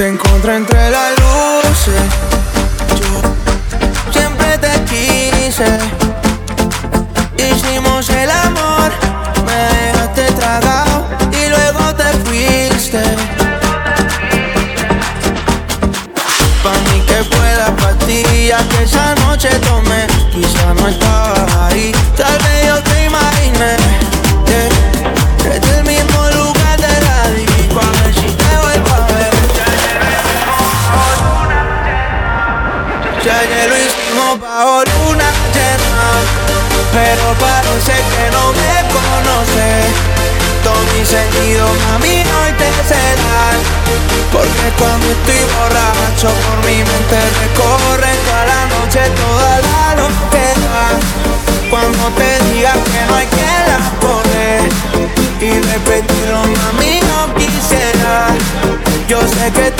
Te encontré entre las luces. Yo siempre te quise. Hicimos el amor. Me dejaste tragado y luego te fuiste. Pa' mí que fue la pastilla que esa noche tomé. Bajo luna llena Pero parece que no me conoces Todo mi sentido, mami, hoy te será Porque cuando estoy borracho Por mi mente recorre toda la noche Toda la loquera. Cuando te diga que no hay quien la pone Y repetirlo, mami, no quisiera. Yo sé que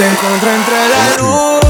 Te encontré entre las luces.